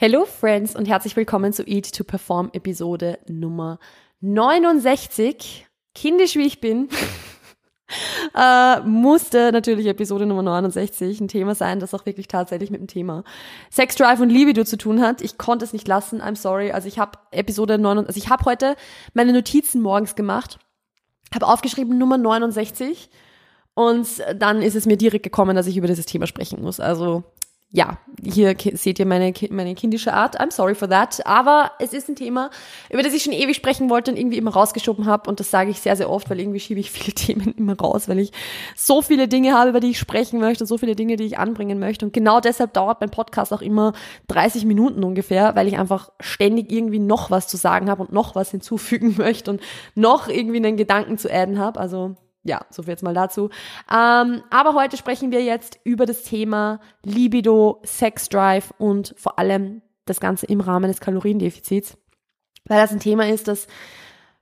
Hello Friends und herzlich willkommen zu Eat to Perform Episode Nummer 69. Kindisch wie ich bin, äh, musste natürlich Episode Nummer 69 ein Thema sein, das auch wirklich tatsächlich mit dem Thema Sex Drive und Libido zu tun hat. Ich konnte es nicht lassen, I'm sorry. Also ich habe Episode 69, also ich habe heute meine Notizen morgens gemacht, habe aufgeschrieben Nummer 69 und dann ist es mir direkt gekommen, dass ich über dieses Thema sprechen muss. Also ja, hier seht ihr meine, meine kindische Art. I'm sorry for that. Aber es ist ein Thema, über das ich schon ewig sprechen wollte und irgendwie immer rausgeschoben habe. Und das sage ich sehr, sehr oft, weil irgendwie schiebe ich viele Themen immer raus, weil ich so viele Dinge habe, über die ich sprechen möchte, so viele Dinge, die ich anbringen möchte. Und genau deshalb dauert mein Podcast auch immer 30 Minuten ungefähr, weil ich einfach ständig irgendwie noch was zu sagen habe und noch was hinzufügen möchte und noch irgendwie einen Gedanken zu adden habe. Also ja, so viel jetzt mal dazu. Ähm, aber heute sprechen wir jetzt über das Thema Libido, Sex Drive und vor allem das Ganze im Rahmen des Kaloriendefizits. Weil das ein Thema ist, das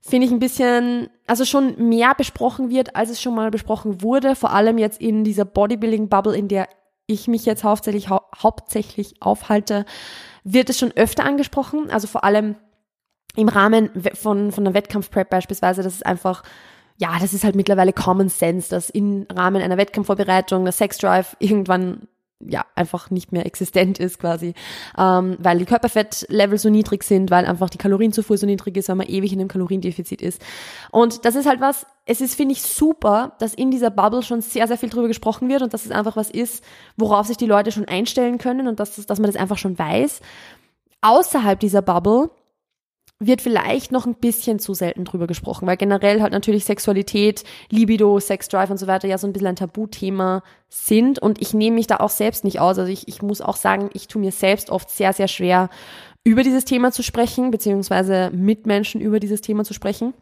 finde ich ein bisschen, also schon mehr besprochen wird, als es schon mal besprochen wurde. Vor allem jetzt in dieser Bodybuilding-Bubble, in der ich mich jetzt hauptsächlich, hau hauptsächlich aufhalte, wird es schon öfter angesprochen. Also vor allem im Rahmen von, von einer Wettkampfprep beispielsweise, dass es einfach ja, das ist halt mittlerweile Common Sense, dass im Rahmen einer Wettkampfvorbereitung der Sex Drive irgendwann ja einfach nicht mehr existent ist quasi, ähm, weil die Körperfettlevel so niedrig sind, weil einfach die Kalorienzufuhr so niedrig ist, weil man ewig in einem Kaloriendefizit ist. Und das ist halt was, es ist, finde ich, super, dass in dieser Bubble schon sehr, sehr viel drüber gesprochen wird und dass es einfach was ist, worauf sich die Leute schon einstellen können und dass, dass man das einfach schon weiß. Außerhalb dieser Bubble wird vielleicht noch ein bisschen zu selten drüber gesprochen, weil generell halt natürlich Sexualität, Libido, Sexdrive und so weiter ja so ein bisschen ein Tabuthema sind und ich nehme mich da auch selbst nicht aus. Also ich, ich muss auch sagen, ich tue mir selbst oft sehr, sehr schwer, über dieses Thema zu sprechen, beziehungsweise mit Menschen über dieses Thema zu sprechen.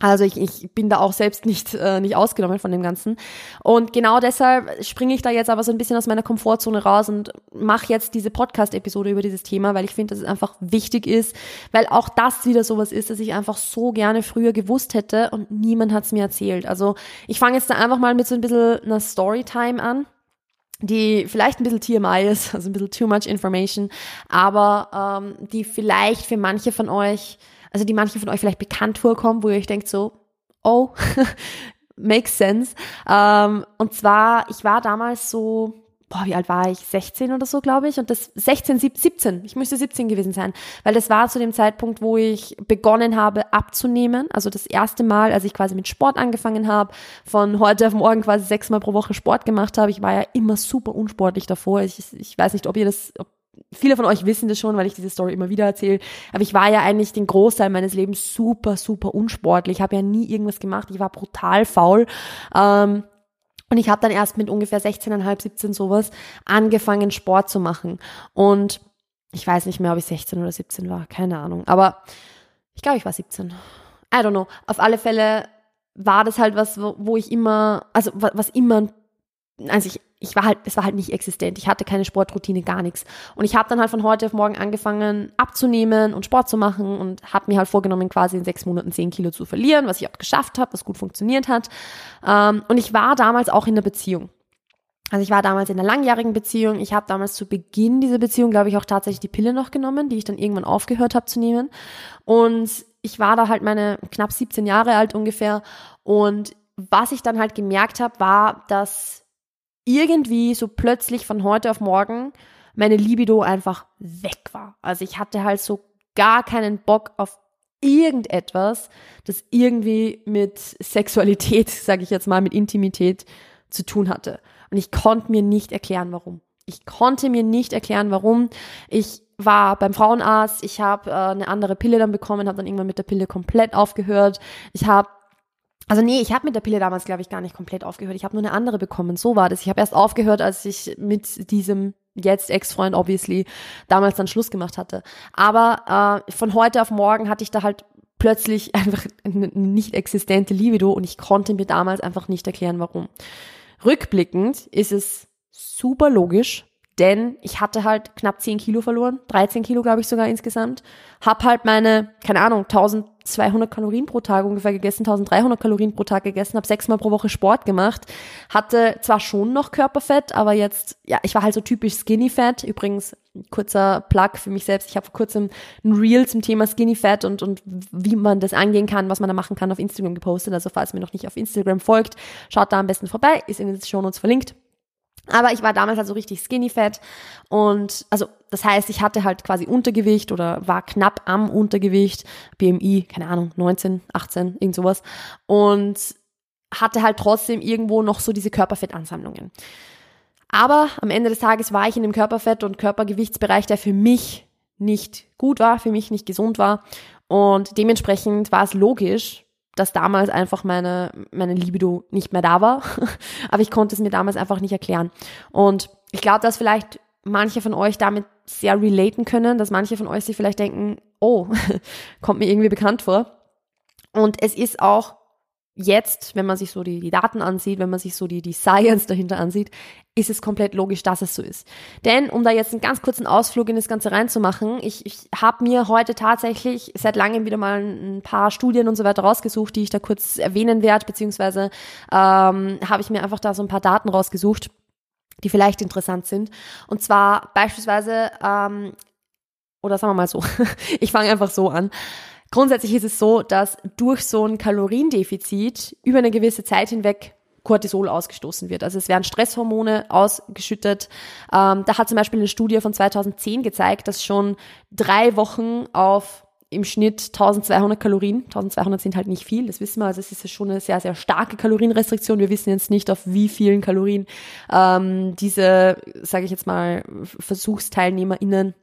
Also ich, ich bin da auch selbst nicht, äh, nicht ausgenommen von dem Ganzen. Und genau deshalb springe ich da jetzt aber so ein bisschen aus meiner Komfortzone raus und mache jetzt diese Podcast-Episode über dieses Thema, weil ich finde, dass es einfach wichtig ist, weil auch das wieder sowas ist, dass ich einfach so gerne früher gewusst hätte und niemand hat es mir erzählt. Also ich fange jetzt da einfach mal mit so ein bisschen einer Storytime an die vielleicht ein bisschen TMI ist, also ein bisschen too much information, aber ähm, die vielleicht für manche von euch also die manche von euch vielleicht bekannt vorkommen, wo ihr euch denkt so, oh, makes sense. Ähm, und zwar, ich war damals so, boah, wie alt war ich? 16 oder so, glaube ich. Und das 16, 17, ich müsste 17 gewesen sein, weil das war zu dem Zeitpunkt, wo ich begonnen habe abzunehmen. Also das erste Mal, als ich quasi mit Sport angefangen habe, von heute auf morgen quasi sechsmal pro Woche Sport gemacht habe. Ich war ja immer super unsportlich davor. Ich, ich weiß nicht, ob ihr das, ob viele von euch wissen das schon, weil ich diese Story immer wieder erzähle. Aber ich war ja eigentlich den Großteil meines Lebens super, super unsportlich. Ich habe ja nie irgendwas gemacht. Ich war brutal faul. Ähm, und ich habe dann erst mit ungefähr 16,5, 17 sowas angefangen, Sport zu machen. Und ich weiß nicht mehr, ob ich 16 oder 17 war. Keine Ahnung. Aber ich glaube, ich war 17. I don't know. Auf alle Fälle war das halt was, wo, ich immer, also was immer also ich, ich war halt, es war halt nicht existent. Ich hatte keine Sportroutine, gar nichts. Und ich habe dann halt von heute auf morgen angefangen abzunehmen und Sport zu machen und habe mir halt vorgenommen, quasi in sechs Monaten zehn Kilo zu verlieren, was ich auch geschafft habe, was gut funktioniert hat. Ähm, und ich war damals auch in der Beziehung. Also ich war damals in einer langjährigen Beziehung. Ich habe damals zu Beginn dieser Beziehung, glaube ich, auch tatsächlich die Pille noch genommen, die ich dann irgendwann aufgehört habe zu nehmen. Und ich war da halt meine knapp 17 Jahre alt ungefähr. Und was ich dann halt gemerkt habe, war, dass irgendwie so plötzlich von heute auf morgen meine Libido einfach weg war. Also ich hatte halt so gar keinen Bock auf irgendetwas, das irgendwie mit Sexualität, sage ich jetzt mal, mit Intimität zu tun hatte. Und ich konnte mir nicht erklären, warum. Ich konnte mir nicht erklären, warum. Ich war beim Frauenarzt, ich habe äh, eine andere Pille dann bekommen, habe dann irgendwann mit der Pille komplett aufgehört. Ich habe also nee, ich habe mit der Pille damals, glaube ich, gar nicht komplett aufgehört. Ich habe nur eine andere bekommen. So war das. Ich habe erst aufgehört, als ich mit diesem jetzt Ex-Freund, obviously, damals dann Schluss gemacht hatte. Aber äh, von heute auf morgen hatte ich da halt plötzlich einfach eine nicht existente Libido und ich konnte mir damals einfach nicht erklären, warum. Rückblickend ist es super logisch, denn ich hatte halt knapp 10 Kilo verloren, 13 Kilo glaube ich sogar insgesamt, hab halt meine, keine Ahnung, 1200 Kalorien pro Tag ungefähr gegessen, 1300 Kalorien pro Tag gegessen, habe sechsmal pro Woche Sport gemacht, hatte zwar schon noch Körperfett, aber jetzt, ja, ich war halt so typisch Skinny Fat, übrigens kurzer Plug für mich selbst, ich habe vor kurzem ein Reel zum Thema Skinny Fat und, und wie man das angehen kann, was man da machen kann, auf Instagram gepostet, also falls mir noch nicht auf Instagram folgt, schaut da am besten vorbei, ist in den Show Notes verlinkt. Aber ich war damals halt so richtig skinny fat und also das heißt, ich hatte halt quasi Untergewicht oder war knapp am Untergewicht, BMI, keine Ahnung, 19, 18, irgend sowas und hatte halt trotzdem irgendwo noch so diese Körperfettansammlungen. Aber am Ende des Tages war ich in dem Körperfett- und Körpergewichtsbereich, der für mich nicht gut war, für mich nicht gesund war und dementsprechend war es logisch, dass damals einfach meine, meine Libido nicht mehr da war. Aber ich konnte es mir damals einfach nicht erklären. Und ich glaube, dass vielleicht manche von euch damit sehr relaten können, dass manche von euch sich vielleicht denken, oh, kommt mir irgendwie bekannt vor. Und es ist auch jetzt, wenn man sich so die, die Daten ansieht, wenn man sich so die, die Science dahinter ansieht, ist es komplett logisch, dass es so ist. Denn, um da jetzt einen ganz kurzen Ausflug in das Ganze reinzumachen, ich, ich habe mir heute tatsächlich seit langem wieder mal ein paar Studien und so weiter rausgesucht, die ich da kurz erwähnen werde, beziehungsweise ähm, habe ich mir einfach da so ein paar Daten rausgesucht, die vielleicht interessant sind. Und zwar beispielsweise, ähm, oder sagen wir mal so, ich fange einfach so an. Grundsätzlich ist es so, dass durch so ein Kaloriendefizit über eine gewisse Zeit hinweg Cortisol ausgestoßen wird. Also es werden Stresshormone ausgeschüttet. Ähm, da hat zum Beispiel eine Studie von 2010 gezeigt, dass schon drei Wochen auf im Schnitt 1200 Kalorien. 1200 sind halt nicht viel, das wissen wir. Also es ist schon eine sehr, sehr starke Kalorienrestriktion. Wir wissen jetzt nicht, auf wie vielen Kalorien ähm, diese, sage ich jetzt mal, VersuchsteilnehmerInnen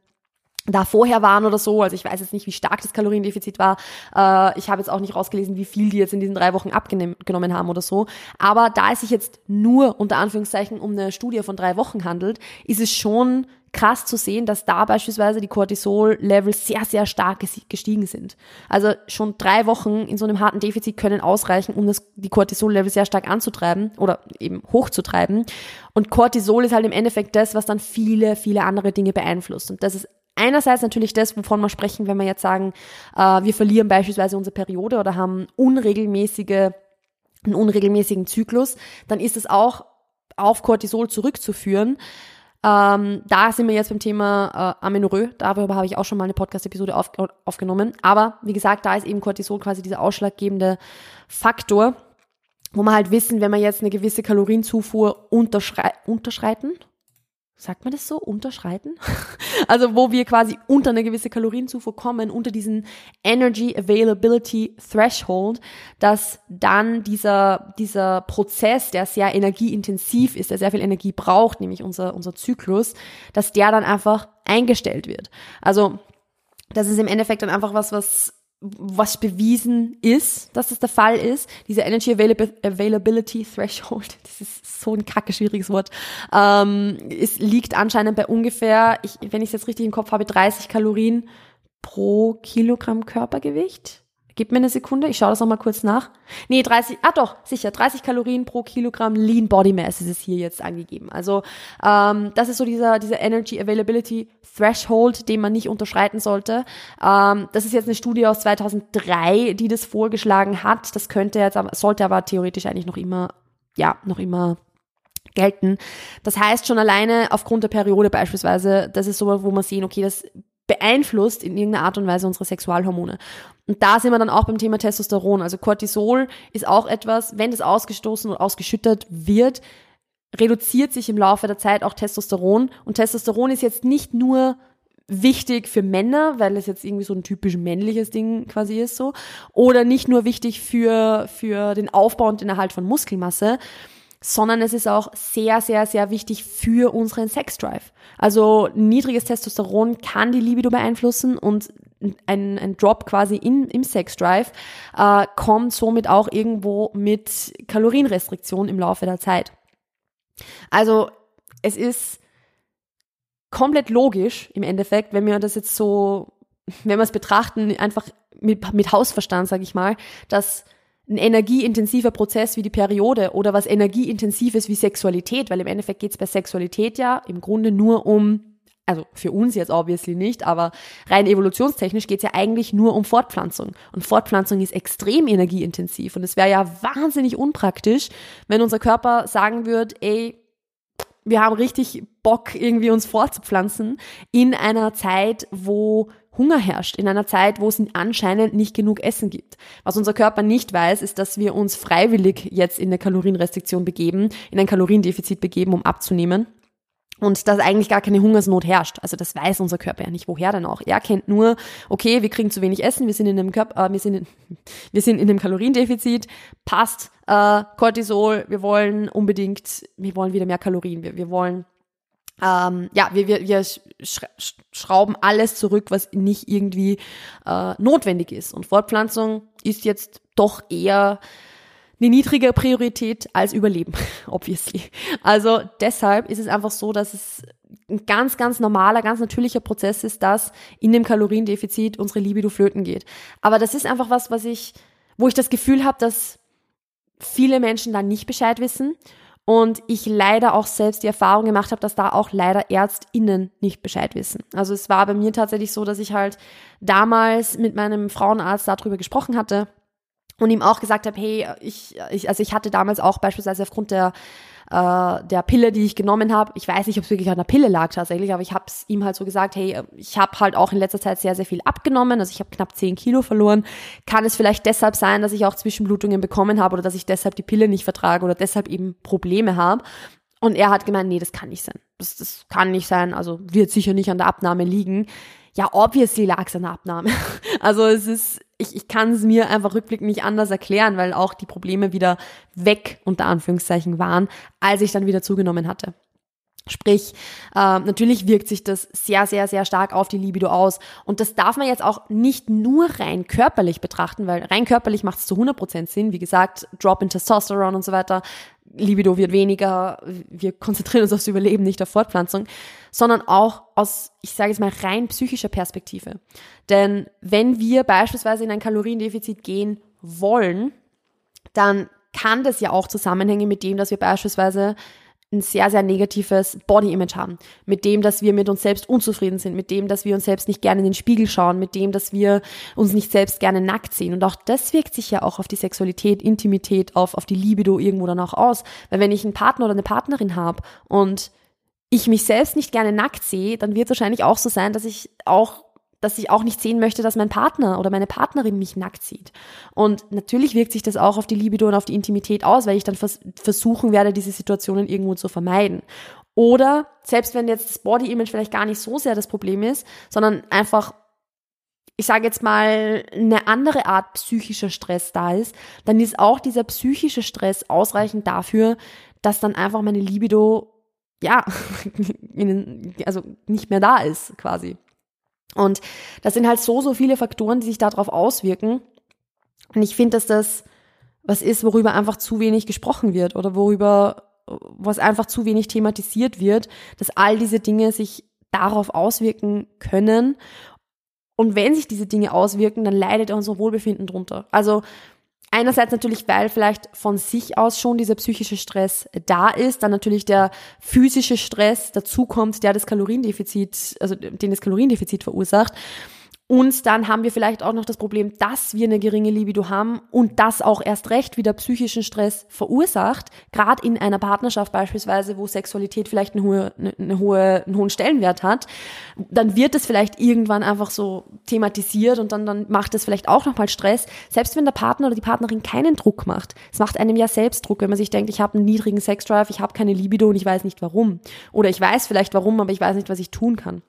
da vorher waren oder so. Also ich weiß jetzt nicht, wie stark das Kaloriendefizit war. Äh, ich habe jetzt auch nicht rausgelesen, wie viel die jetzt in diesen drei Wochen abgenommen haben oder so. Aber da es sich jetzt nur unter Anführungszeichen um eine Studie von drei Wochen handelt, ist es schon krass zu sehen, dass da beispielsweise die Cortisol-Levels sehr, sehr stark gestiegen sind. Also schon drei Wochen in so einem harten Defizit können ausreichen, um das, die Cortisol-Level sehr stark anzutreiben oder eben hochzutreiben. Und Cortisol ist halt im Endeffekt das, was dann viele, viele andere Dinge beeinflusst. Und das ist einerseits natürlich das, wovon wir sprechen, wenn wir jetzt sagen, äh, wir verlieren beispielsweise unsere Periode oder haben unregelmäßige, einen unregelmäßigen Zyklus, dann ist es auch auf Cortisol zurückzuführen. Ähm, da sind wir jetzt beim Thema äh, Amenorrhoe. Darüber habe ich auch schon mal eine Podcast-Episode auf, aufgenommen. Aber wie gesagt, da ist eben Cortisol quasi dieser ausschlaggebende Faktor, wo wir halt wissen, wenn wir jetzt eine gewisse Kalorienzufuhr unterschreiten, sagt man das so, unterschreiten? also wo wir quasi unter eine gewisse Kalorienzufuhr kommen, unter diesen Energy Availability Threshold, dass dann dieser, dieser Prozess, der sehr energieintensiv ist, der sehr viel Energie braucht, nämlich unser, unser Zyklus, dass der dann einfach eingestellt wird. Also das ist im Endeffekt dann einfach was, was was bewiesen ist, dass es der Fall ist. Diese Energy Availability Threshold, das ist so ein kacke schwieriges Wort, ähm, es liegt anscheinend bei ungefähr, ich, wenn ich es jetzt richtig im Kopf habe, 30 Kalorien pro Kilogramm Körpergewicht. Gib mir eine Sekunde, ich schaue das nochmal kurz nach. Nee, 30, ah doch, sicher, 30 Kalorien pro Kilogramm Lean Body Mass ist es hier jetzt angegeben. Also ähm, das ist so dieser, dieser Energy Availability Threshold, den man nicht unterschreiten sollte. Ähm, das ist jetzt eine Studie aus 2003, die das vorgeschlagen hat. Das könnte jetzt, sollte aber theoretisch eigentlich noch immer, ja, noch immer gelten. Das heißt schon alleine aufgrund der Periode beispielsweise, das ist so, wo man sehen, okay, das beeinflusst in irgendeiner Art und Weise unsere Sexualhormone. Und da sind wir dann auch beim Thema Testosteron. Also Cortisol ist auch etwas, wenn das ausgestoßen und ausgeschüttet wird, reduziert sich im Laufe der Zeit auch Testosteron. Und Testosteron ist jetzt nicht nur wichtig für Männer, weil es jetzt irgendwie so ein typisch männliches Ding quasi ist so, oder nicht nur wichtig für, für den Aufbau und den Erhalt von Muskelmasse, sondern es ist auch sehr, sehr, sehr wichtig für unseren Sexdrive. Also niedriges Testosteron kann die Libido beeinflussen und ein, ein Drop quasi in, im Sexdrive äh, kommt somit auch irgendwo mit Kalorienrestriktion im Laufe der Zeit. Also es ist komplett logisch im Endeffekt, wenn wir das jetzt so, wenn wir es betrachten, einfach mit, mit Hausverstand, sage ich mal, dass ein energieintensiver Prozess wie die Periode oder was energieintensives wie Sexualität, weil im Endeffekt geht es bei Sexualität ja im Grunde nur um also für uns jetzt obviously nicht, aber rein evolutionstechnisch geht es ja eigentlich nur um Fortpflanzung. Und Fortpflanzung ist extrem energieintensiv. Und es wäre ja wahnsinnig unpraktisch, wenn unser Körper sagen würde, ey, wir haben richtig Bock, irgendwie uns fortzupflanzen in einer Zeit, wo Hunger herrscht, in einer Zeit, wo es anscheinend nicht genug Essen gibt. Was unser Körper nicht weiß, ist, dass wir uns freiwillig jetzt in eine Kalorienrestriktion begeben, in ein Kaloriendefizit begeben, um abzunehmen und dass eigentlich gar keine Hungersnot herrscht. Also das weiß unser Körper ja nicht, woher denn auch. Er kennt nur, okay, wir kriegen zu wenig Essen, wir sind in einem Körper, äh, wir sind in, wir sind in einem Kaloriendefizit, passt, äh, Cortisol, wir wollen unbedingt, wir wollen wieder mehr Kalorien, wir, wir wollen ähm, ja, wir, wir, wir schrauben alles zurück, was nicht irgendwie äh, notwendig ist. Und Fortpflanzung ist jetzt doch eher eine niedrige Priorität als Überleben, obviously. Also deshalb ist es einfach so, dass es ein ganz, ganz normaler, ganz natürlicher Prozess ist, dass in dem Kaloriendefizit unsere Libido flöten geht. Aber das ist einfach was, was ich, wo ich das Gefühl habe, dass viele Menschen da nicht Bescheid wissen und ich leider auch selbst die Erfahrung gemacht habe, dass da auch leider ÄrztInnen nicht Bescheid wissen. Also es war bei mir tatsächlich so, dass ich halt damals mit meinem Frauenarzt darüber gesprochen hatte und ihm auch gesagt habe, hey, ich, ich, also ich hatte damals auch beispielsweise aufgrund der äh, der Pille, die ich genommen habe, ich weiß nicht, ob es wirklich an der Pille lag tatsächlich, aber ich habe es ihm halt so gesagt, hey, ich habe halt auch in letzter Zeit sehr, sehr viel abgenommen, also ich habe knapp 10 Kilo verloren. Kann es vielleicht deshalb sein, dass ich auch Zwischenblutungen bekommen habe oder dass ich deshalb die Pille nicht vertrage oder deshalb eben Probleme habe? Und er hat gemeint, nee, das kann nicht sein. Das, das kann nicht sein, also wird sicher nicht an der Abnahme liegen. Ja, obviously lag es an der Abnahme. Also es ist, ich, ich kann es mir einfach rückblickend nicht anders erklären, weil auch die Probleme wieder weg, unter Anführungszeichen, waren, als ich dann wieder zugenommen hatte. Sprich, äh, natürlich wirkt sich das sehr, sehr, sehr stark auf die Libido aus. Und das darf man jetzt auch nicht nur rein körperlich betrachten, weil rein körperlich macht es zu 100% Sinn. Wie gesagt, Drop in Testosteron und so weiter. Libido wird weniger. Wir konzentrieren uns aufs Überleben, nicht auf Fortpflanzung. Sondern auch aus, ich sage jetzt mal, rein psychischer Perspektive. Denn wenn wir beispielsweise in ein Kaloriendefizit gehen wollen, dann kann das ja auch zusammenhängen mit dem, dass wir beispielsweise ein sehr, sehr negatives Body-Image haben. Mit dem, dass wir mit uns selbst unzufrieden sind, mit dem, dass wir uns selbst nicht gerne in den Spiegel schauen, mit dem, dass wir uns nicht selbst gerne nackt sehen. Und auch das wirkt sich ja auch auf die Sexualität, Intimität, auf, auf die Libido irgendwo dann auch aus. Weil wenn ich einen Partner oder eine Partnerin habe und ich mich selbst nicht gerne nackt sehe, dann wird es wahrscheinlich auch so sein, dass ich auch dass ich auch nicht sehen möchte, dass mein Partner oder meine Partnerin mich nackt sieht. Und natürlich wirkt sich das auch auf die Libido und auf die Intimität aus, weil ich dann vers versuchen werde, diese Situationen irgendwo zu vermeiden. Oder selbst wenn jetzt das Body Image vielleicht gar nicht so sehr das Problem ist, sondern einfach ich sage jetzt mal, eine andere Art psychischer Stress da ist, dann ist auch dieser psychische Stress ausreichend dafür, dass dann einfach meine Libido, ja, also nicht mehr da ist, quasi. Und das sind halt so, so viele Faktoren, die sich darauf auswirken. Und ich finde, dass das was ist, worüber einfach zu wenig gesprochen wird oder worüber, was einfach zu wenig thematisiert wird, dass all diese Dinge sich darauf auswirken können. Und wenn sich diese Dinge auswirken, dann leidet unser Wohlbefinden drunter. Also Einerseits natürlich, weil vielleicht von sich aus schon dieser psychische Stress da ist, dann natürlich der physische Stress dazukommt, der das Kaloriendefizit, also den das Kaloriendefizit verursacht. Und dann haben wir vielleicht auch noch das Problem, dass wir eine geringe Libido haben und das auch erst recht wieder psychischen Stress verursacht, gerade in einer Partnerschaft beispielsweise, wo Sexualität vielleicht eine hohe, eine hohe, einen hohen Stellenwert hat, dann wird es vielleicht irgendwann einfach so thematisiert und dann, dann macht es vielleicht auch nochmal Stress, selbst wenn der Partner oder die Partnerin keinen Druck macht. Es macht einem ja selbst Druck, wenn man sich denkt, ich habe einen niedrigen Sexdrive, ich habe keine Libido und ich weiß nicht warum. Oder ich weiß vielleicht warum, aber ich weiß nicht, was ich tun kann.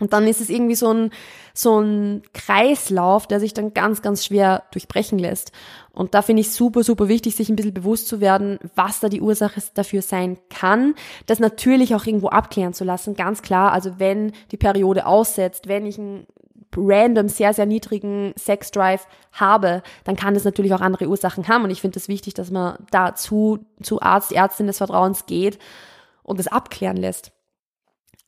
Und dann ist es irgendwie so ein, so ein Kreislauf, der sich dann ganz, ganz schwer durchbrechen lässt. Und da finde ich super, super wichtig, sich ein bisschen bewusst zu werden, was da die Ursache dafür sein kann. Das natürlich auch irgendwo abklären zu lassen, ganz klar. Also wenn die Periode aussetzt, wenn ich einen random sehr, sehr niedrigen Sexdrive habe, dann kann das natürlich auch andere Ursachen haben. Und ich finde es das wichtig, dass man dazu zu Arzt, Ärztin des Vertrauens geht und das abklären lässt.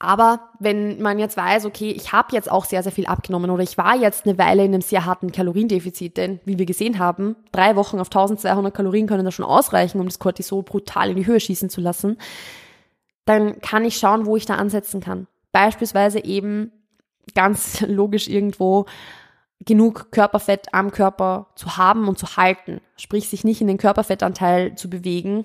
Aber wenn man jetzt weiß, okay, ich habe jetzt auch sehr, sehr viel abgenommen oder ich war jetzt eine Weile in einem sehr harten Kaloriendefizit, denn wie wir gesehen haben, drei Wochen auf 1200 Kalorien können da schon ausreichen, um das Cortisol brutal in die Höhe schießen zu lassen, dann kann ich schauen, wo ich da ansetzen kann. Beispielsweise eben ganz logisch irgendwo genug Körperfett am Körper zu haben und zu halten, sprich sich nicht in den Körperfettanteil zu bewegen,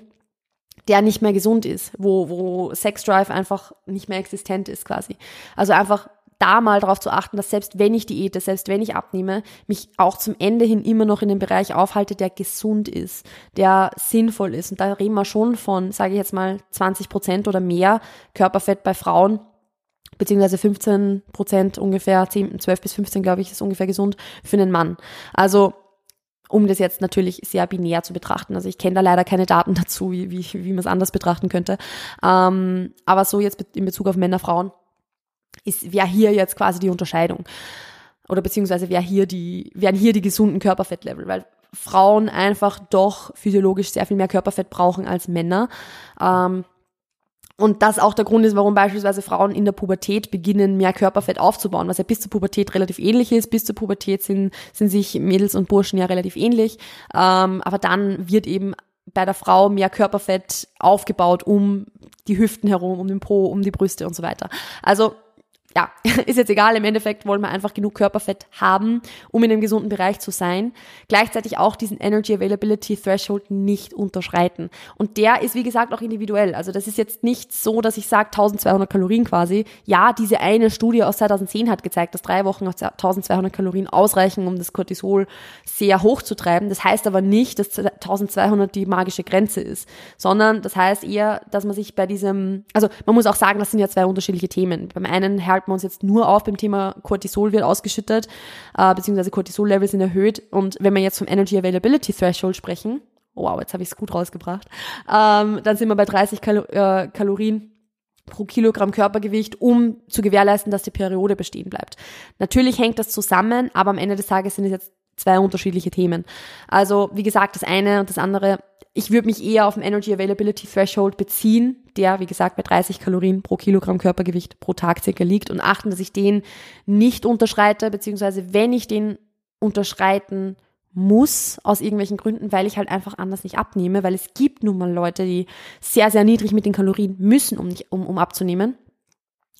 der nicht mehr gesund ist, wo, wo Sexdrive einfach nicht mehr existent ist quasi. Also einfach da mal darauf zu achten, dass selbst wenn ich diete, selbst wenn ich abnehme, mich auch zum Ende hin immer noch in dem Bereich aufhalte, der gesund ist, der sinnvoll ist. Und da reden wir schon von, sage ich jetzt mal, 20 Prozent oder mehr Körperfett bei Frauen, beziehungsweise 15 Prozent ungefähr, 10, 12 bis 15, glaube ich, ist ungefähr gesund für einen Mann. Also um das jetzt natürlich sehr binär zu betrachten. Also ich kenne da leider keine Daten dazu, wie, wie, wie man es anders betrachten könnte. Ähm, aber so jetzt in Bezug auf Männer, Frauen ist, wäre hier jetzt quasi die Unterscheidung. Oder beziehungsweise wäre hier die, wären hier die gesunden Körperfettlevel, weil Frauen einfach doch physiologisch sehr viel mehr Körperfett brauchen als Männer. Ähm, und das auch der Grund ist, warum beispielsweise Frauen in der Pubertät beginnen, mehr Körperfett aufzubauen, was ja bis zur Pubertät relativ ähnlich ist. Bis zur Pubertät sind, sind sich Mädels und Burschen ja relativ ähnlich. Ähm, aber dann wird eben bei der Frau mehr Körperfett aufgebaut um die Hüften herum, um den Po, um die Brüste und so weiter. Also ja, ist jetzt egal, im Endeffekt wollen wir einfach genug Körperfett haben, um in einem gesunden Bereich zu sein. Gleichzeitig auch diesen Energy Availability Threshold nicht unterschreiten. Und der ist, wie gesagt, auch individuell. Also das ist jetzt nicht so, dass ich sage 1200 Kalorien quasi. Ja, diese eine Studie aus 2010 hat gezeigt, dass drei Wochen auf 1200 Kalorien ausreichen, um das Cortisol sehr hoch zu treiben. Das heißt aber nicht, dass 1200 die magische Grenze ist, sondern das heißt eher, dass man sich bei diesem, also man muss auch sagen, das sind ja zwei unterschiedliche Themen. Beim einen halten wir uns jetzt nur auf beim Thema Cortisol wird ausgeschüttet, äh, beziehungsweise Cortisol-Level sind erhöht. Und wenn wir jetzt vom Energy Availability Threshold sprechen, wow, jetzt habe ich es gut rausgebracht, ähm, dann sind wir bei 30 Kalo äh, Kalorien pro Kilogramm Körpergewicht, um zu gewährleisten, dass die Periode bestehen bleibt. Natürlich hängt das zusammen, aber am Ende des Tages sind es jetzt zwei unterschiedliche Themen. Also, wie gesagt, das eine und das andere ich würde mich eher auf den Energy Availability Threshold beziehen, der, wie gesagt, bei 30 Kalorien pro Kilogramm Körpergewicht pro Tag circa liegt und achten, dass ich den nicht unterschreite, beziehungsweise wenn ich den unterschreiten muss, aus irgendwelchen Gründen, weil ich halt einfach anders nicht abnehme, weil es gibt nun mal Leute, die sehr, sehr niedrig mit den Kalorien müssen, um, nicht, um, um abzunehmen.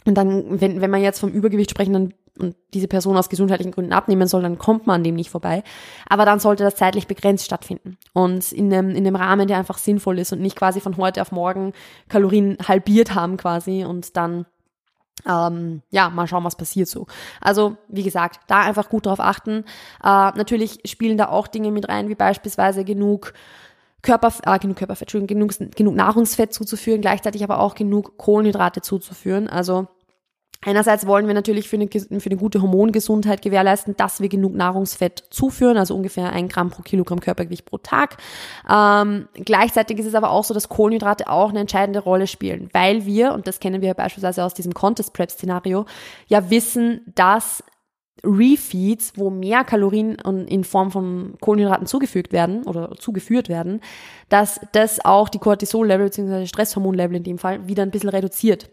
Und dann, wenn, wenn man jetzt vom Übergewicht sprechen, dann und diese Person aus gesundheitlichen Gründen abnehmen soll, dann kommt man an dem nicht vorbei. Aber dann sollte das zeitlich begrenzt stattfinden und in einem, in einem Rahmen, der einfach sinnvoll ist und nicht quasi von heute auf morgen Kalorien halbiert haben quasi und dann ähm, ja, mal schauen, was passiert so. Also, wie gesagt, da einfach gut drauf achten. Äh, natürlich spielen da auch Dinge mit rein, wie beispielsweise genug Körper, äh, genug Körperfett, genug, genug Nahrungsfett zuzuführen, gleichzeitig aber auch genug Kohlenhydrate zuzuführen. Also Einerseits wollen wir natürlich für eine, für eine gute Hormongesundheit gewährleisten, dass wir genug Nahrungsfett zuführen, also ungefähr ein Gramm pro Kilogramm Körpergewicht pro Tag. Ähm, gleichzeitig ist es aber auch so, dass Kohlenhydrate auch eine entscheidende Rolle spielen, weil wir, und das kennen wir beispielsweise aus diesem Contest Prep Szenario, ja wissen, dass Refeeds, wo mehr Kalorien in Form von Kohlenhydraten zugefügt werden oder zugeführt werden, dass das auch die Cortisol-Level bzw. Stresshormon-Level in dem Fall wieder ein bisschen reduziert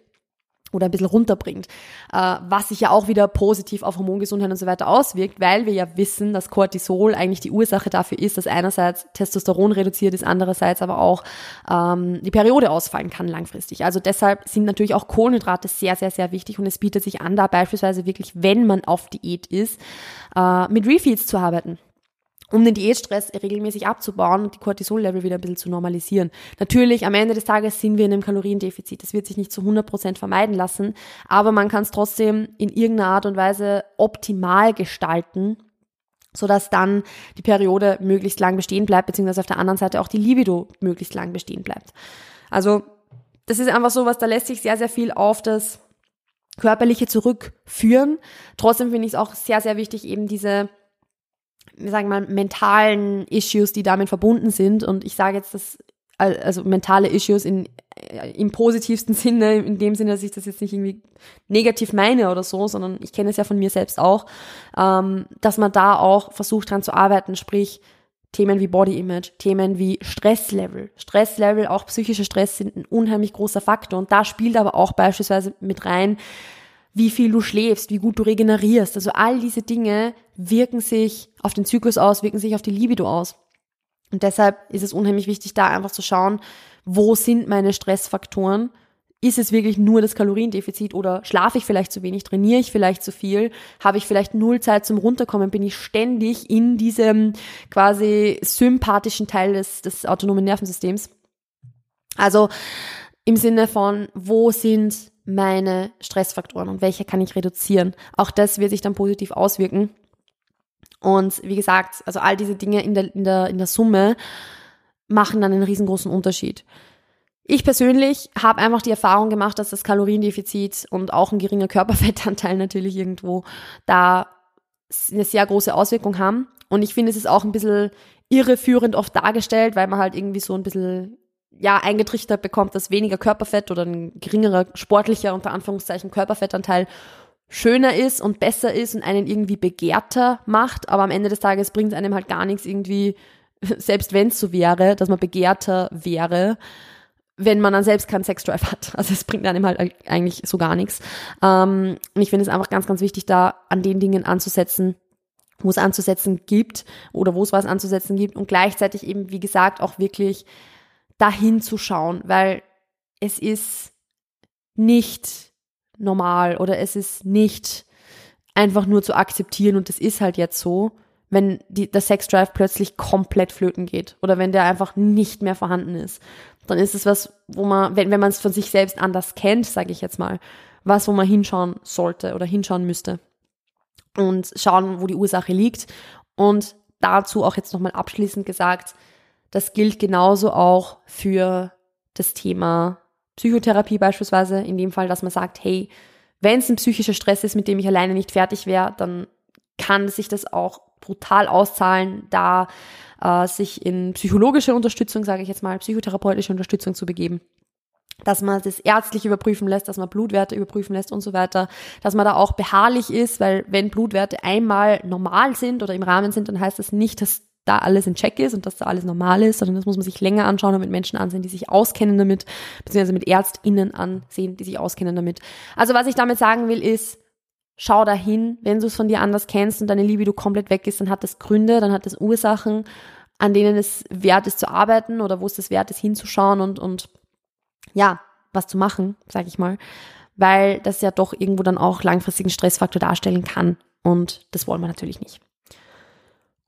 oder ein bisschen runterbringt, äh, was sich ja auch wieder positiv auf Hormongesundheit und so weiter auswirkt, weil wir ja wissen, dass Cortisol eigentlich die Ursache dafür ist, dass einerseits Testosteron reduziert ist, andererseits aber auch ähm, die Periode ausfallen kann langfristig. Also deshalb sind natürlich auch Kohlenhydrate sehr, sehr, sehr wichtig und es bietet sich an, da beispielsweise wirklich, wenn man auf Diät ist, äh, mit Refeeds zu arbeiten um den Diätstress regelmäßig abzubauen und die Cortisol-Level wieder ein bisschen zu normalisieren. Natürlich, am Ende des Tages sind wir in einem Kaloriendefizit. Das wird sich nicht zu 100 Prozent vermeiden lassen, aber man kann es trotzdem in irgendeiner Art und Weise optimal gestalten, sodass dann die Periode möglichst lang bestehen bleibt, beziehungsweise auf der anderen Seite auch die Libido möglichst lang bestehen bleibt. Also, das ist einfach so was, da lässt sich sehr, sehr viel auf das Körperliche zurückführen. Trotzdem finde ich es auch sehr, sehr wichtig, eben diese wir sagen mal, mentalen Issues, die damit verbunden sind. Und ich sage jetzt das, also mentale Issues in, äh, im positivsten Sinne, in dem Sinne, dass ich das jetzt nicht irgendwie negativ meine oder so, sondern ich kenne es ja von mir selbst auch, ähm, dass man da auch versucht dran zu arbeiten, sprich Themen wie Body Image, Themen wie Stresslevel. Stresslevel, auch psychischer Stress sind ein unheimlich großer Faktor. Und da spielt aber auch beispielsweise mit rein, wie viel du schläfst, wie gut du regenerierst. Also all diese Dinge wirken sich auf den Zyklus aus, wirken sich auf die Libido aus. Und deshalb ist es unheimlich wichtig, da einfach zu schauen, wo sind meine Stressfaktoren? Ist es wirklich nur das Kaloriendefizit oder schlafe ich vielleicht zu wenig, trainiere ich vielleicht zu viel, habe ich vielleicht null Zeit zum Runterkommen, bin ich ständig in diesem quasi sympathischen Teil des, des autonomen Nervensystems? Also im Sinne von, wo sind meine Stressfaktoren und welche kann ich reduzieren. Auch das wird sich dann positiv auswirken. Und wie gesagt, also all diese Dinge in der, in der, in der Summe machen dann einen riesengroßen Unterschied. Ich persönlich habe einfach die Erfahrung gemacht, dass das Kaloriendefizit und auch ein geringer Körperfettanteil natürlich irgendwo da eine sehr große Auswirkung haben. Und ich finde, es ist auch ein bisschen irreführend oft dargestellt, weil man halt irgendwie so ein bisschen ja, eingetrichtert bekommt, dass weniger Körperfett oder ein geringerer sportlicher, unter Anführungszeichen, Körperfettanteil schöner ist und besser ist und einen irgendwie begehrter macht, aber am Ende des Tages bringt einem halt gar nichts irgendwie, selbst wenn es so wäre, dass man begehrter wäre, wenn man dann selbst keinen Sexdrive hat. Also es bringt einem halt eigentlich so gar nichts. Ähm, und ich finde es einfach ganz, ganz wichtig, da an den Dingen anzusetzen, wo es anzusetzen gibt oder wo es was anzusetzen gibt und gleichzeitig eben, wie gesagt, auch wirklich dahin zu schauen, weil es ist nicht normal oder es ist nicht einfach nur zu akzeptieren und das ist halt jetzt so, wenn die, der Sexdrive plötzlich komplett flöten geht oder wenn der einfach nicht mehr vorhanden ist. Dann ist es was, wo man, wenn, wenn man es von sich selbst anders kennt, sage ich jetzt mal, was, wo man hinschauen sollte oder hinschauen müsste und schauen, wo die Ursache liegt. Und dazu auch jetzt nochmal abschließend gesagt, das gilt genauso auch für das Thema Psychotherapie beispielsweise, in dem Fall, dass man sagt, hey, wenn es ein psychischer Stress ist, mit dem ich alleine nicht fertig wäre, dann kann sich das auch brutal auszahlen, da äh, sich in psychologische Unterstützung, sage ich jetzt mal, psychotherapeutische Unterstützung zu begeben. Dass man das ärztlich überprüfen lässt, dass man Blutwerte überprüfen lässt und so weiter, dass man da auch beharrlich ist, weil wenn Blutwerte einmal normal sind oder im Rahmen sind, dann heißt das nicht, dass da alles in Check ist und dass da alles normal ist, sondern das muss man sich länger anschauen und mit Menschen ansehen, die sich auskennen damit, beziehungsweise mit ÄrztInnen ansehen, die sich auskennen damit. Also was ich damit sagen will, ist, schau dahin, wenn du es von dir anders kennst und deine Liebe du komplett weg ist, dann hat das Gründe, dann hat das Ursachen, an denen es wert ist zu arbeiten oder wo es das wert ist hinzuschauen und, und ja, was zu machen, sag ich mal, weil das ja doch irgendwo dann auch langfristigen Stressfaktor darstellen kann und das wollen wir natürlich nicht.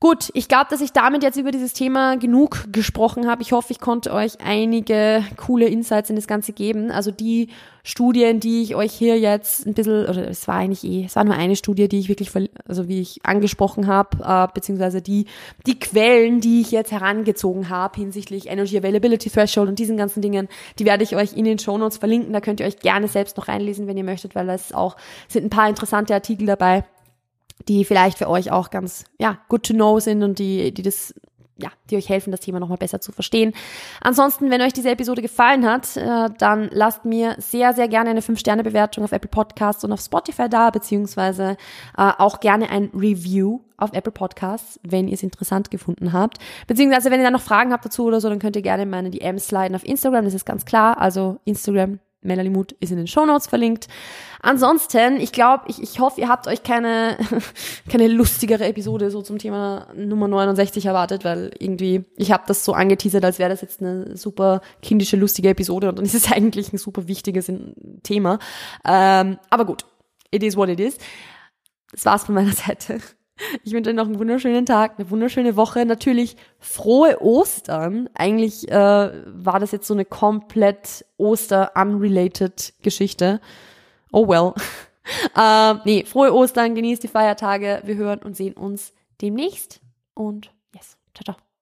Gut, ich glaube, dass ich damit jetzt über dieses Thema genug gesprochen habe. Ich hoffe, ich konnte euch einige coole Insights in das Ganze geben. Also die Studien, die ich euch hier jetzt ein bisschen, oder es war eigentlich eh, es war nur eine Studie, die ich wirklich, also wie ich angesprochen habe, äh, beziehungsweise die, die Quellen, die ich jetzt herangezogen habe hinsichtlich Energy Availability Threshold und diesen ganzen Dingen, die werde ich euch in den Show Notes verlinken. Da könnt ihr euch gerne selbst noch reinlesen, wenn ihr möchtet, weil es auch sind ein paar interessante Artikel dabei die vielleicht für euch auch ganz, ja, good to know sind und die, die das ja, die euch helfen, das Thema nochmal besser zu verstehen. Ansonsten, wenn euch diese Episode gefallen hat, äh, dann lasst mir sehr, sehr gerne eine 5-Sterne-Bewertung auf Apple Podcasts und auf Spotify da, beziehungsweise äh, auch gerne ein Review auf Apple Podcasts, wenn ihr es interessant gefunden habt. Beziehungsweise, wenn ihr dann noch Fragen habt dazu oder so, dann könnt ihr gerne meine DMs sliden auf Instagram, das ist ganz klar. Also Instagram Melanie Mut ist in den Show Notes verlinkt. Ansonsten, ich glaube, ich, ich hoffe, ihr habt euch keine, keine lustigere Episode so zum Thema Nummer 69 erwartet, weil irgendwie, ich habe das so angeteasert, als wäre das jetzt eine super kindische, lustige Episode und dann ist es eigentlich ein super wichtiges Thema. Ähm, aber gut, it is what it is. Das war's von meiner Seite. Ich wünsche euch noch einen wunderschönen Tag, eine wunderschöne Woche. Natürlich frohe Ostern. Eigentlich äh, war das jetzt so eine komplett Oster-unrelated Geschichte. Oh well. äh, nee, frohe Ostern, genießt die Feiertage. Wir hören und sehen uns demnächst. Und yes, ciao, ciao.